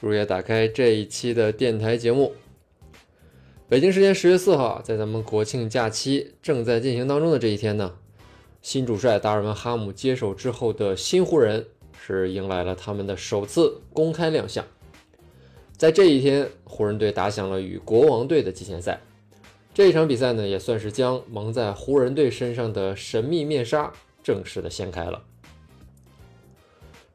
如约打开这一期的电台节目。北京时间十月四号，在咱们国庆假期正在进行当中的这一天呢，新主帅达尔文哈姆接手之后的新湖人是迎来了他们的首次公开亮相。在这一天，湖人队打响了与国王队的季前赛。这一场比赛呢，也算是将蒙在湖人队身上的神秘面纱正式的掀开了。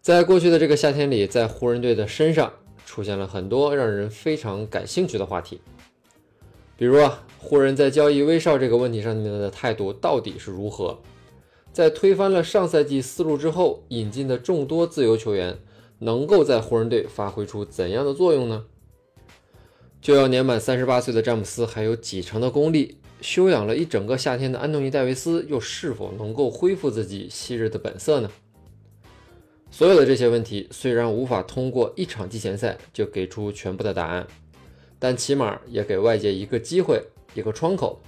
在过去的这个夏天里，在湖人队的身上出现了很多让人非常感兴趣的话题，比如啊，湖人在交易威少这个问题上面的态度到底是如何？在推翻了上赛季思路之后，引进的众多自由球员能够在湖人队发挥出怎样的作用呢？就要年满三十八岁的詹姆斯还有几成的功力？休养了一整个夏天的安东尼戴维斯又是否能够恢复自己昔日的本色呢？所有的这些问题虽然无法通过一场季前赛就给出全部的答案，但起码也给外界一个机会、一个窗口，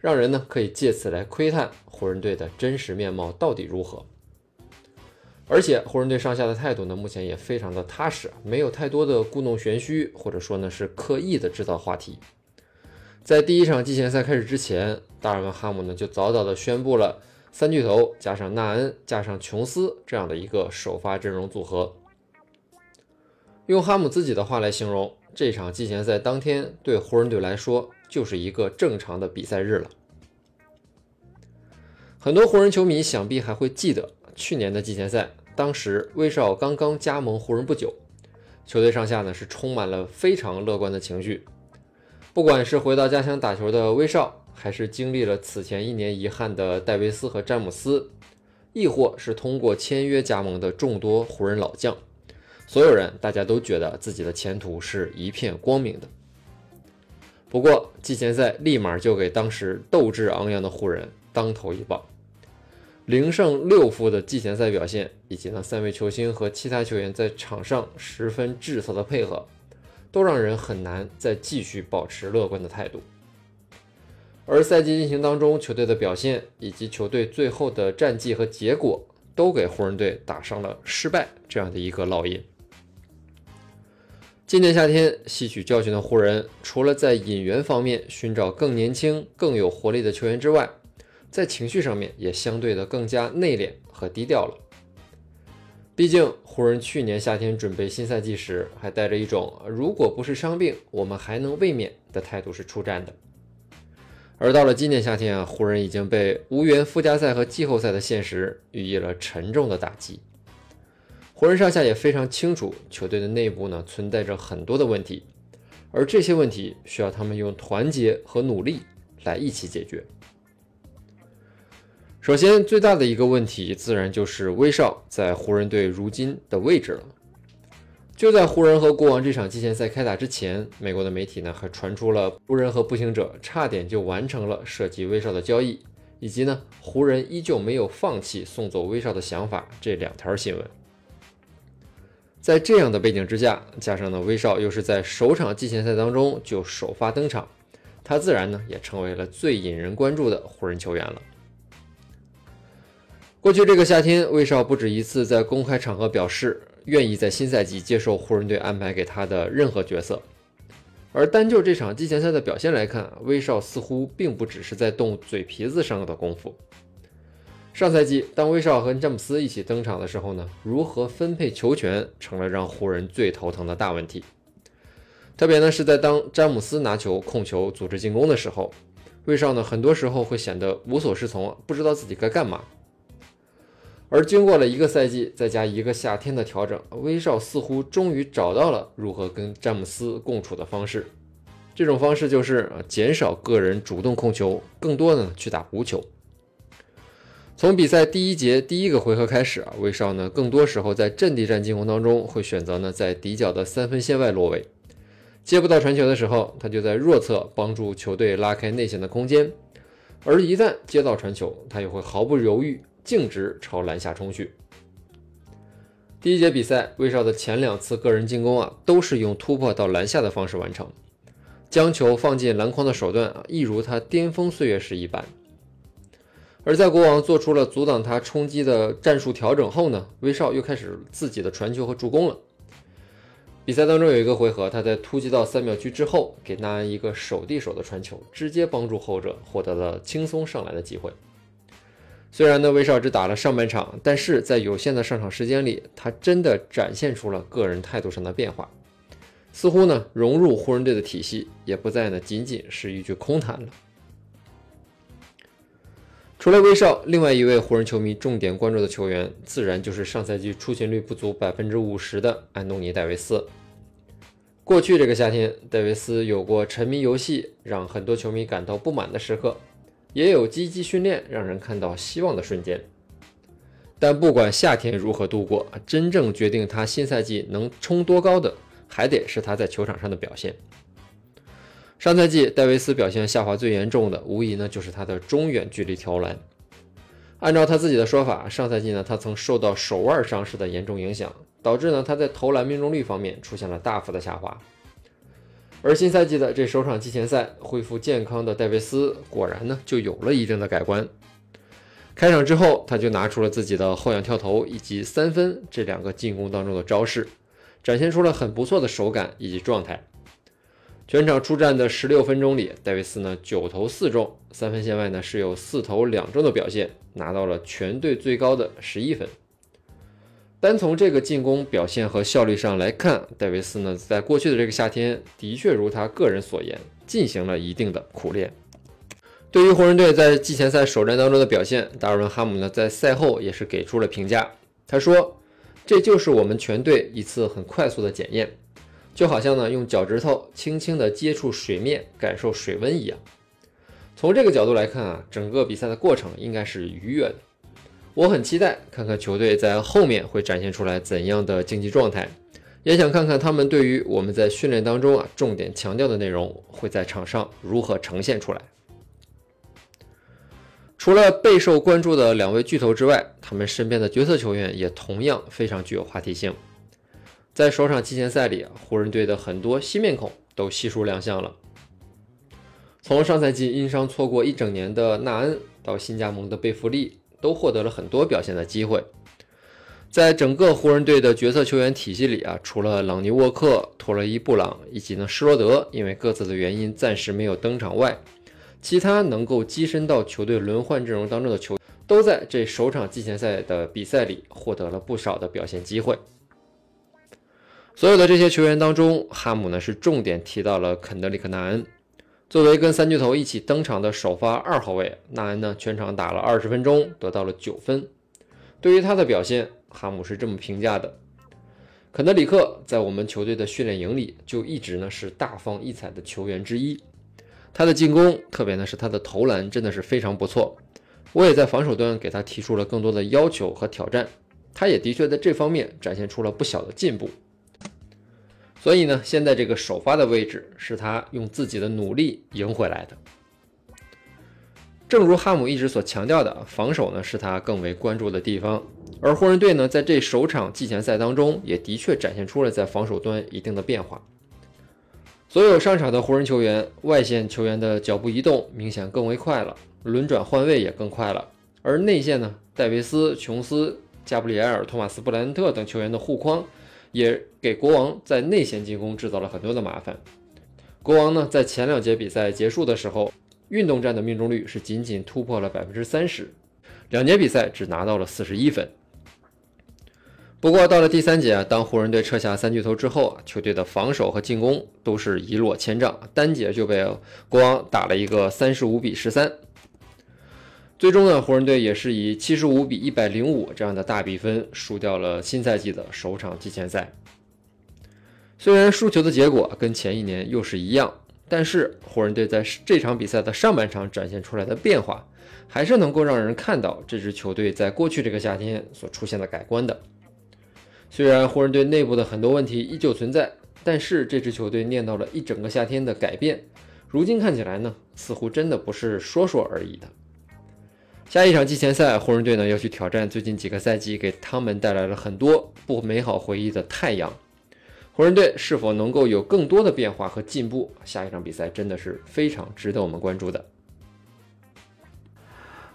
让人呢可以借此来窥探湖人队的真实面貌到底如何。而且湖人队上下的态度呢，目前也非常的踏实，没有太多的故弄玄虚，或者说呢是刻意的制造话题。在第一场季前赛开始之前，达尔文哈姆呢就早早的宣布了。三巨头加上纳恩加上琼斯这样的一个首发阵容组合，用哈姆自己的话来形容，这场季前赛当天对湖人队来说就是一个正常的比赛日了。很多湖人球迷想必还会记得去年的季前赛，当时威少刚刚加盟湖人不久，球队上下呢是充满了非常乐观的情绪，不管是回到家乡打球的威少。还是经历了此前一年遗憾的戴维斯和詹姆斯，亦或是通过签约加盟的众多湖人老将，所有人大家都觉得自己的前途是一片光明的。不过季前赛立马就给当时斗志昂扬的湖人当头一棒，零胜六负的季前赛表现，以及那三位球星和其他球员在场上十分滞涩的配合，都让人很难再继续保持乐观的态度。而赛季进行当中，球队的表现以及球队最后的战绩和结果，都给湖人队打上了失败这样的一个烙印。今年夏天吸取教训的湖人，除了在引援方面寻找更年轻、更有活力的球员之外，在情绪上面也相对的更加内敛和低调了。毕竟，湖人去年夏天准备新赛季时，还带着一种“如果不是伤病，我们还能卫冕”的态度是出战的。而到了今年夏天啊，湖人已经被无缘附加赛和季后赛的现实予以了沉重的打击。湖人上下也非常清楚，球队的内部呢存在着很多的问题，而这些问题需要他们用团结和努力来一起解决。首先，最大的一个问题自然就是威少在湖人队如今的位置了。就在湖人和国王这场季前赛开打之前，美国的媒体呢还传出了湖人和步行者差点就完成了涉及威少的交易，以及呢湖人依旧没有放弃送走威少的想法这两条新闻。在这样的背景之下，加上呢威少又是在首场季前赛当中就首发登场，他自然呢也成为了最引人关注的湖人球员了。过去这个夏天，威少不止一次在公开场合表示。愿意在新赛季接受湖人队安排给他的任何角色，而单就这场季前赛的表现来看，威少似乎并不只是在动嘴皮子上的功夫。上赛季，当威少和詹姆斯一起登场的时候呢，如何分配球权成了让湖人最头疼的大问题。特别呢是在当詹姆斯拿球控球组织进攻的时候，威少呢很多时候会显得无所适从，不知道自己该干嘛。而经过了一个赛季，再加一个夏天的调整，威少似乎终于找到了如何跟詹姆斯共处的方式。这种方式就是，减少个人主动控球，更多的呢去打无球。从比赛第一节第一个回合开始啊，威少呢更多时候在阵地战进攻当中会选择呢在底角的三分线外落位，接不到传球的时候，他就在弱侧帮助球队拉开内线的空间；而一旦接到传球，他也会毫不犹豫，径直朝篮下冲去。第一节比赛，威少的前两次个人进攻啊，都是用突破到篮下的方式完成，将球放进篮筐的手段啊，一如他巅峰岁月时一般。而在国王做出了阻挡他冲击的战术调整后呢，威少又开始自己的传球和助攻了。比赛当中有一个回合，他在突击到三秒区之后，给纳恩一个手递手的传球，直接帮助后者获得了轻松上篮的机会。虽然呢，威少只打了上半场，但是在有限的上场时间里，他真的展现出了个人态度上的变化，似乎呢融入湖人队的体系，也不再呢仅仅是一句空谈了。除了威少，另外一位湖人球迷重点关注的球员，自然就是上赛季出勤率不足百分之五十的安东尼·戴维斯。过去这个夏天，戴维斯有过沉迷游戏让很多球迷感到不满的时刻，也有积极训练让人看到希望的瞬间。但不管夏天如何度过，真正决定他新赛季能冲多高的，还得是他在球场上的表现。上赛季戴维斯表现下滑最严重的，无疑呢就是他的中远距离投篮。按照他自己的说法，上赛季呢他曾受到手腕伤势的严重影响，导致呢他在投篮命中率方面出现了大幅的下滑。而新赛季的这首场季前赛，恢复健康的戴维斯果然呢就有了一定的改观。开场之后，他就拿出了自己的后仰跳投以及三分这两个进攻当中的招式，展现出了很不错的手感以及状态。全场出战的十六分钟里，戴维斯呢九投四中，三分线外呢是有四投两中的表现，拿到了全队最高的十一分。单从这个进攻表现和效率上来看，戴维斯呢在过去的这个夏天的确如他个人所言，进行了一定的苦练。对于湖人队在季前赛首战当中的表现，达尔文·哈姆呢在赛后也是给出了评价，他说：“这就是我们全队一次很快速的检验。”就好像呢，用脚趾头轻轻地接触水面，感受水温一样。从这个角度来看啊，整个比赛的过程应该是愉悦的。我很期待看看球队在后面会展现出来怎样的竞技状态，也想看看他们对于我们在训练当中啊重点强调的内容会在场上如何呈现出来。除了备受关注的两位巨头之外，他们身边的角色球员也同样非常具有话题性。在首场季前赛里，湖人队的很多新面孔都悉数亮相了。从上赛季因伤错过一整年的纳恩，到新加盟的贝弗利，都获得了很多表现的机会。在整个湖人队的角色球员体系里啊，除了朗尼沃克、托勒伊布朗以及呢施罗德，因为各自的原因暂时没有登场外，其他能够跻身到球队轮换阵容当中的球，都在这首场季前赛的比赛里获得了不少的表现机会。所有的这些球员当中，哈姆呢是重点提到了肯德里克·纳恩。作为跟三巨头一起登场的首发二号位，纳恩呢全场打了二十分钟，得到了九分。对于他的表现，哈姆是这么评价的：肯德里克在我们球队的训练营里就一直呢是大放异彩的球员之一。他的进攻，特别呢是他的投篮，真的是非常不错。我也在防守端给他提出了更多的要求和挑战，他也的确在这方面展现出了不小的进步。所以呢，现在这个首发的位置是他用自己的努力赢回来的。正如哈姆一直所强调的，防守呢是他更为关注的地方。而湖人队呢，在这首场季前赛当中，也的确展现出了在防守端一定的变化。所有上场的湖人球员，外线球员的脚步移动明显更为快了，轮转换位也更快了。而内线呢，戴维斯、琼斯、加布里埃尔、托马斯、布莱恩特等球员的护框。也给国王在内线进攻制造了很多的麻烦。国王呢，在前两节比赛结束的时候，运动战的命中率是仅仅突破了百分之三十，两节比赛只拿到了四十一分。不过到了第三节，当湖人队撤下三巨头之后，球队的防守和进攻都是一落千丈，单节就被国王打了一个三十五比十三。最终呢，湖人队也是以七十五比一百零五这样的大比分输掉了新赛季的首场季前赛。虽然输球的结果跟前一年又是一样，但是湖人队在这场比赛的上半场展现出来的变化，还是能够让人看到这支球队在过去这个夏天所出现的改观的。虽然湖人队内部的很多问题依旧存在，但是这支球队念叨了一整个夏天的改变，如今看起来呢，似乎真的不是说说而已的。下一场季前赛，湖人队呢要去挑战最近几个赛季给他们带来了很多不美好回忆的太阳。湖人队是否能够有更多的变化和进步？下一场比赛真的是非常值得我们关注的。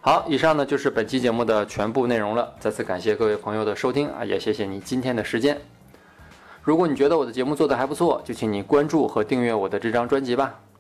好，以上呢就是本期节目的全部内容了。再次感谢各位朋友的收听啊，也谢谢你今天的时间。如果你觉得我的节目做得还不错，就请你关注和订阅我的这张专辑吧。